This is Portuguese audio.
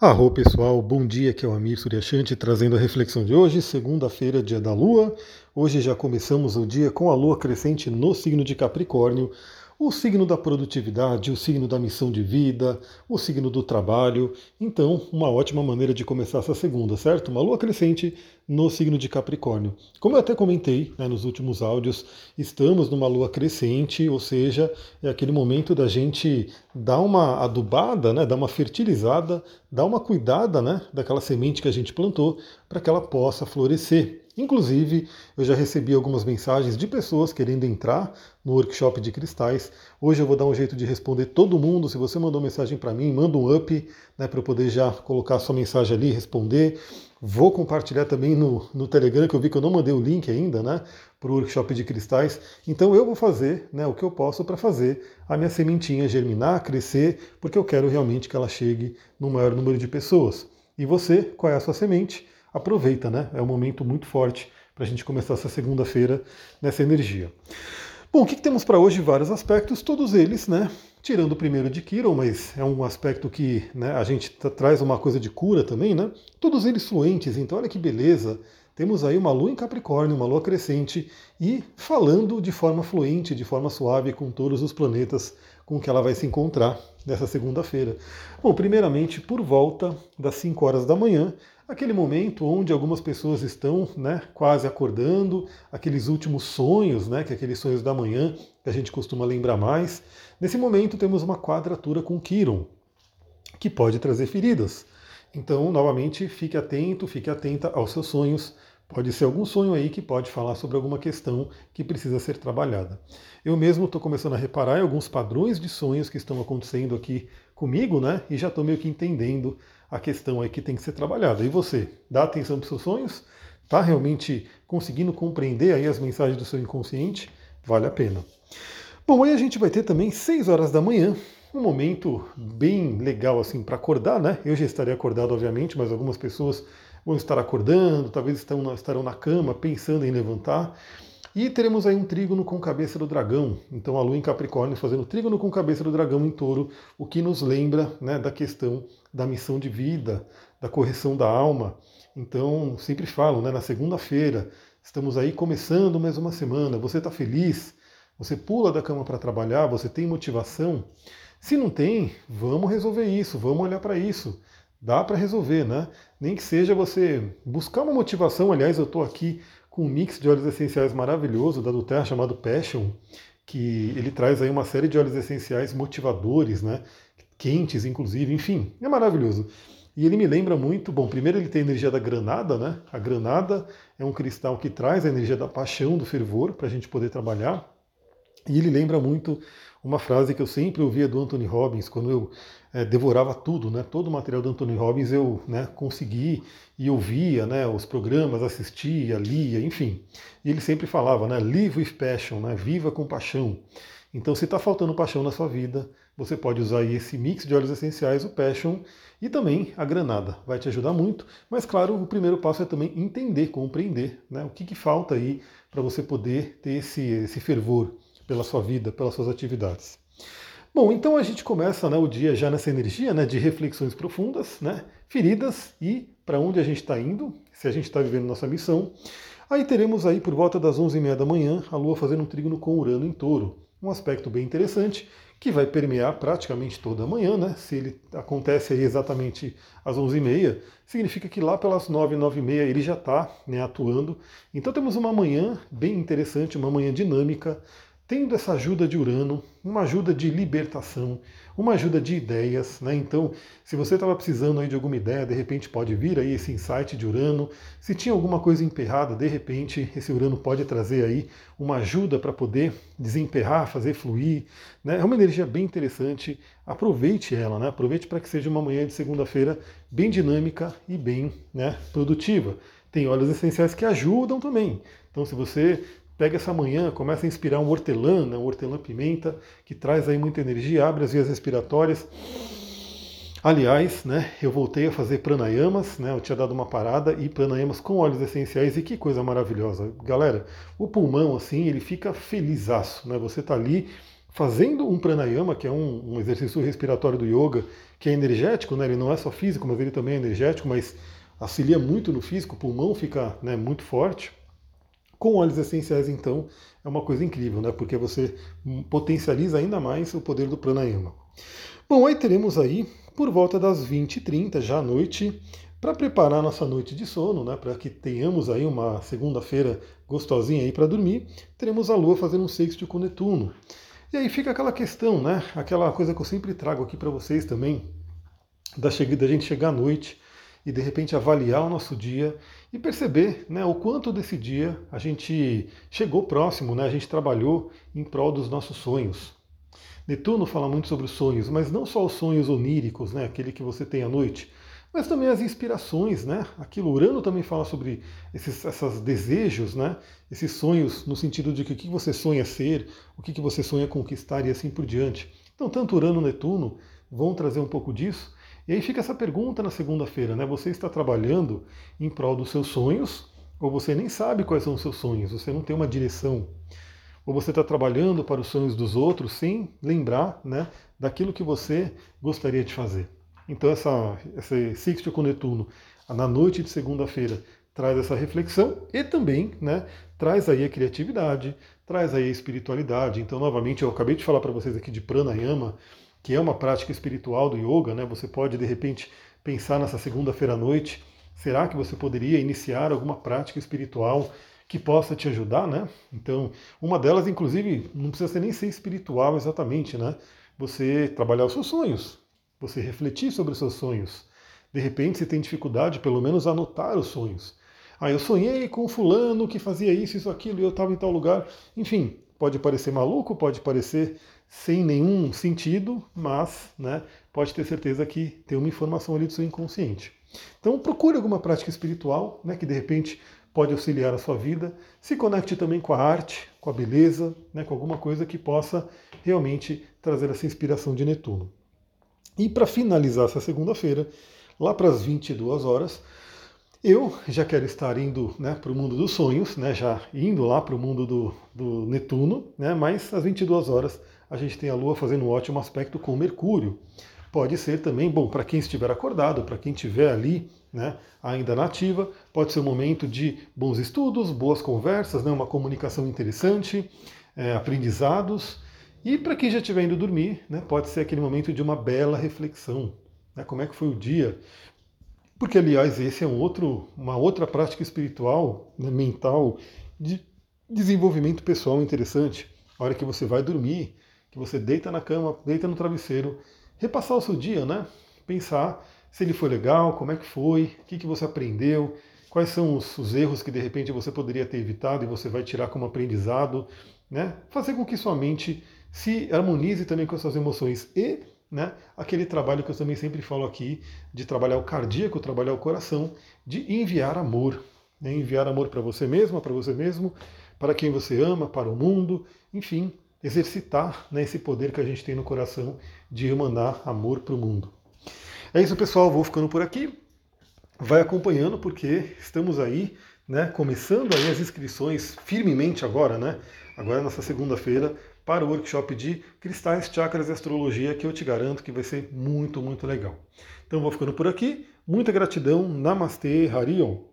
Arro pessoal, bom dia, aqui é o Amir Suryashanti trazendo a reflexão de hoje, segunda-feira, dia da Lua. Hoje já começamos o dia com a Lua crescente no signo de Capricórnio, o signo da produtividade, o signo da missão de vida, o signo do trabalho. Então, uma ótima maneira de começar essa segunda, certo? Uma lua crescente no signo de Capricórnio. Como eu até comentei né, nos últimos áudios, estamos numa lua crescente, ou seja, é aquele momento da gente dar uma adubada, né, dar uma fertilizada, dar uma cuidada né, daquela semente que a gente plantou para que ela possa florescer. Inclusive, eu já recebi algumas mensagens de pessoas querendo entrar no workshop de cristais. Hoje eu vou dar um jeito de responder todo mundo. Se você mandou mensagem para mim, manda um up né, para eu poder já colocar sua mensagem ali, responder. Vou compartilhar também no, no Telegram, que eu vi que eu não mandei o link ainda, né? Para o workshop de cristais. Então eu vou fazer né, o que eu posso para fazer a minha sementinha germinar, crescer, porque eu quero realmente que ela chegue no maior número de pessoas. E você, qual é a sua semente? aproveita, né? É um momento muito forte para a gente começar essa segunda-feira nessa energia. Bom, o que, que temos para hoje? Vários aspectos, todos eles, né? Tirando o primeiro de Kiron, mas é um aspecto que né, a gente traz uma coisa de cura também, né? Todos eles fluentes, então olha que beleza. Temos aí uma lua em Capricórnio, uma lua crescente e falando de forma fluente, de forma suave com todos os planetas com que ela vai se encontrar nessa segunda-feira. Bom, primeiramente, por volta das 5 horas da manhã, aquele momento onde algumas pessoas estão né, quase acordando, aqueles últimos sonhos, né, que é aqueles sonhos da manhã que a gente costuma lembrar mais. Nesse momento temos uma quadratura com Quiron, que pode trazer feridas. Então, novamente, fique atento, fique atenta aos seus sonhos. Pode ser algum sonho aí que pode falar sobre alguma questão que precisa ser trabalhada. Eu mesmo estou começando a reparar alguns padrões de sonhos que estão acontecendo aqui comigo, né? E já estou meio que entendendo a questão aí que tem que ser trabalhada. E você, dá atenção para os seus sonhos? Está realmente conseguindo compreender aí as mensagens do seu inconsciente? Vale a pena. Bom, aí a gente vai ter também 6 horas da manhã, um momento bem legal assim para acordar, né? Eu já estaria acordado, obviamente, mas algumas pessoas vão estar acordando, talvez estão, estarão na cama pensando em levantar. E teremos aí um trígono com cabeça do dragão. Então a lua em Capricórnio fazendo trígono com cabeça do dragão em touro, o que nos lembra né, da questão da missão de vida, da correção da alma. Então, sempre falo, né, na segunda-feira, estamos aí começando mais uma semana. Você está feliz? Você pula da cama para trabalhar? Você tem motivação? Se não tem, vamos resolver isso, vamos olhar para isso. Dá para resolver, né? Nem que seja você buscar uma motivação. Aliás, eu estou aqui com um mix de óleos essenciais maravilhoso da Duterra chamado Passion, que ele traz aí uma série de óleos essenciais motivadores, né? Quentes, inclusive, enfim, é maravilhoso. E ele me lembra muito, bom, primeiro ele tem a energia da granada, né? A granada é um cristal que traz a energia da paixão, do fervor, para a gente poder trabalhar. E ele lembra muito uma frase que eu sempre ouvia do Anthony Robbins, quando eu é, devorava tudo, né? todo o material do Anthony Robbins eu né, consegui e ouvia né, os programas, assistia, lia, enfim. E ele sempre falava, né, live with passion, né, viva com paixão. Então, se está faltando paixão na sua vida, você pode usar esse mix de óleos essenciais, o Passion, e também a granada. Vai te ajudar muito, mas claro, o primeiro passo é também entender, compreender né, o que, que falta aí para você poder ter esse, esse fervor pela sua vida, pelas suas atividades. Bom, então a gente começa né, o dia já nessa energia né, de reflexões profundas, né, feridas e para onde a gente está indo, se a gente está vivendo nossa missão. Aí teremos aí por volta das 11h30 da manhã a Lua fazendo um trígono com Urano em touro. Um aspecto bem interessante que vai permear praticamente toda a manhã, né? Se ele acontece aí exatamente às 11h30, significa que lá pelas 9, 9h30 ele já está né, atuando. Então temos uma manhã bem interessante, uma manhã dinâmica, tendo essa ajuda de Urano, uma ajuda de libertação, uma ajuda de ideias, né? Então, se você estava precisando aí de alguma ideia, de repente pode vir aí esse insight de Urano. Se tinha alguma coisa emperrada, de repente esse Urano pode trazer aí uma ajuda para poder desemperrar, fazer fluir, né? É uma energia bem interessante. Aproveite ela, né? Aproveite para que seja uma manhã de segunda-feira bem dinâmica e bem, né, produtiva. Tem óleos essenciais que ajudam também. Então, se você Pega essa manhã, começa a inspirar um hortelã, né, um hortelã-pimenta, que traz aí muita energia, abre as vias respiratórias. Aliás, né, eu voltei a fazer pranayamas, né, eu tinha dado uma parada e pranayamas com óleos essenciais e que coisa maravilhosa. Galera, o pulmão assim, ele fica felizaço, né? Você tá ali fazendo um pranayama, que é um, um, exercício respiratório do yoga, que é energético, né? ele não é só físico, mas ele também é energético, mas auxilia muito no físico, o pulmão fica né, muito forte. Com óleos essenciais, então, é uma coisa incrível, né? porque você potencializa ainda mais o poder do pranayama. Bom, aí teremos aí, por volta das 20h30, já à noite, para preparar nossa noite de sono, né, para que tenhamos aí uma segunda-feira gostosinha aí para dormir, teremos a Lua fazendo um sexto com Netuno. E aí fica aquela questão, né? Aquela coisa que eu sempre trago aqui para vocês também, da, da gente chegar à noite e de repente avaliar o nosso dia e perceber né, o quanto desse dia a gente chegou próximo, né, a gente trabalhou em prol dos nossos sonhos. Netuno fala muito sobre os sonhos, mas não só os sonhos oníricos, né, aquele que você tem à noite, mas também as inspirações, né? Aquilo, Urano também fala sobre esses essas desejos, né? Esses sonhos no sentido de que o que você sonha ser, o que você sonha conquistar e assim por diante. Então, tanto Urano Netuno vão trazer um pouco disso. E aí fica essa pergunta na segunda-feira, né? Você está trabalhando em prol dos seus sonhos ou você nem sabe quais são os seus sonhos, você não tem uma direção. Ou você está trabalhando para os sonhos dos outros sem lembrar né, daquilo que você gostaria de fazer. Então essa, esse sexto com Netuno na noite de segunda-feira traz essa reflexão e também né, traz aí a criatividade, traz aí a espiritualidade. Então, novamente, eu acabei de falar para vocês aqui de pranayama, que é uma prática espiritual do yoga, né? Você pode, de repente, pensar nessa segunda-feira à noite, será que você poderia iniciar alguma prática espiritual que possa te ajudar, né? Então, uma delas, inclusive, não precisa ser nem ser espiritual exatamente, né? Você trabalhar os seus sonhos, você refletir sobre os seus sonhos. De repente, você tem dificuldade, pelo menos, anotar os sonhos. Ah, eu sonhei com fulano que fazia isso, isso, aquilo, e eu estava em tal lugar. Enfim, pode parecer maluco, pode parecer sem nenhum sentido, mas né, pode ter certeza que tem uma informação ali do seu inconsciente. Então procure alguma prática espiritual né, que de repente pode auxiliar a sua vida. Se conecte também com a arte, com a beleza, né, com alguma coisa que possa realmente trazer essa inspiração de Netuno. E para finalizar essa segunda-feira, lá para as 22 horas, eu já quero estar indo né, para o mundo dos sonhos, né, já indo lá para o mundo do, do Netuno, né, mas às 22 horas a gente tem a Lua fazendo um ótimo aspecto com Mercúrio. Pode ser também, bom, para quem estiver acordado, para quem estiver ali né, ainda nativa, pode ser um momento de bons estudos, boas conversas, né, uma comunicação interessante, é, aprendizados. E para quem já estiver indo dormir, né, pode ser aquele momento de uma bela reflexão. Né, como é que foi o dia? Porque, aliás, esse é um outro, uma outra prática espiritual, né, mental, de desenvolvimento pessoal interessante. A hora que você vai dormir, que você deita na cama, deita no travesseiro, repassar o seu dia, né? Pensar se ele foi legal, como é que foi, o que, que você aprendeu, quais são os, os erros que de repente você poderia ter evitado e você vai tirar como aprendizado, né? Fazer com que sua mente se harmonize também com as suas emoções e né, aquele trabalho que eu também sempre falo aqui, de trabalhar o cardíaco, trabalhar o coração, de enviar amor. Né, enviar amor para você mesma, para você mesmo, para quem você ama, para o mundo, enfim, exercitar né, esse poder que a gente tem no coração de emanar amor para o mundo. É isso, pessoal. Vou ficando por aqui. Vai acompanhando, porque estamos aí, né, começando aí as inscrições firmemente agora, né? Agora, nessa segunda-feira, para o workshop de cristais, chakras e astrologia, que eu te garanto que vai ser muito, muito legal. Então vou ficando por aqui. Muita gratidão. Namastê, Harion.